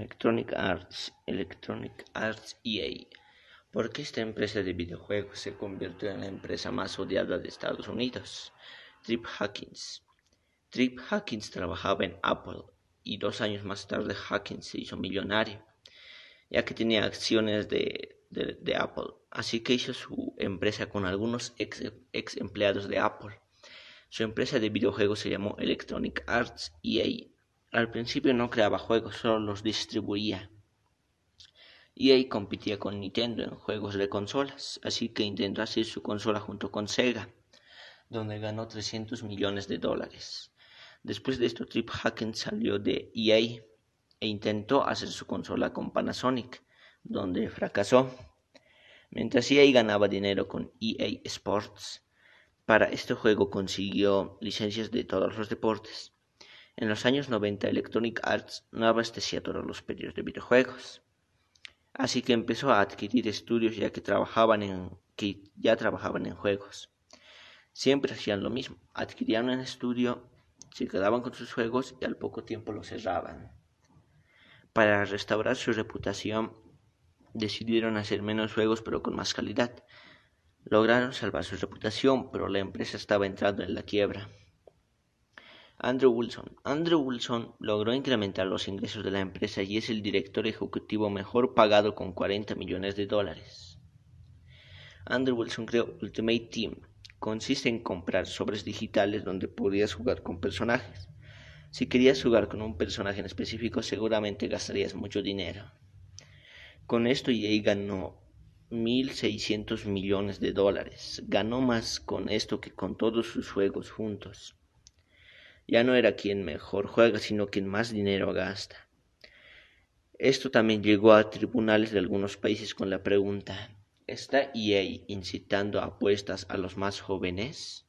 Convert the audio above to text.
Electronic Arts, Electronic Arts EA, porque esta empresa de videojuegos se convirtió en la empresa más odiada de Estados Unidos. Trip Hawkins. Trip Hawkins trabajaba en Apple y dos años más tarde Hawkins se hizo millonario, ya que tenía acciones de, Apple, así que hizo su empresa con algunos ex, ex empleados de Apple. Su empresa de videojuegos se llamó Electronic Arts EA al principio no creaba juegos, solo los distribuía. EA competía con Nintendo en juegos de consolas, así que intentó hacer su consola junto con Sega, donde ganó 300 millones de dólares. Después de esto, Trip Hacken salió de EA e intentó hacer su consola con Panasonic, donde fracasó. Mientras EA ganaba dinero con EA Sports, para este juego consiguió licencias de todos los deportes. En los años 90 Electronic Arts no abastecía todos los pedidos de videojuegos, así que empezó a adquirir estudios ya que trabajaban en que ya trabajaban en juegos. Siempre hacían lo mismo, adquirían un estudio, se quedaban con sus juegos y al poco tiempo lo cerraban. Para restaurar su reputación, decidieron hacer menos juegos pero con más calidad. Lograron salvar su reputación, pero la empresa estaba entrando en la quiebra. Andrew Wilson. Andrew Wilson logró incrementar los ingresos de la empresa y es el director ejecutivo mejor pagado con 40 millones de dólares. Andrew Wilson creó Ultimate Team. Consiste en comprar sobres digitales donde podrías jugar con personajes. Si querías jugar con un personaje en específico, seguramente gastarías mucho dinero. Con esto EA ganó 1.600 millones de dólares. Ganó más con esto que con todos sus juegos juntos. Ya no era quien mejor juega, sino quien más dinero gasta. Esto también llegó a tribunales de algunos países con la pregunta, ¿está EA incitando apuestas a los más jóvenes?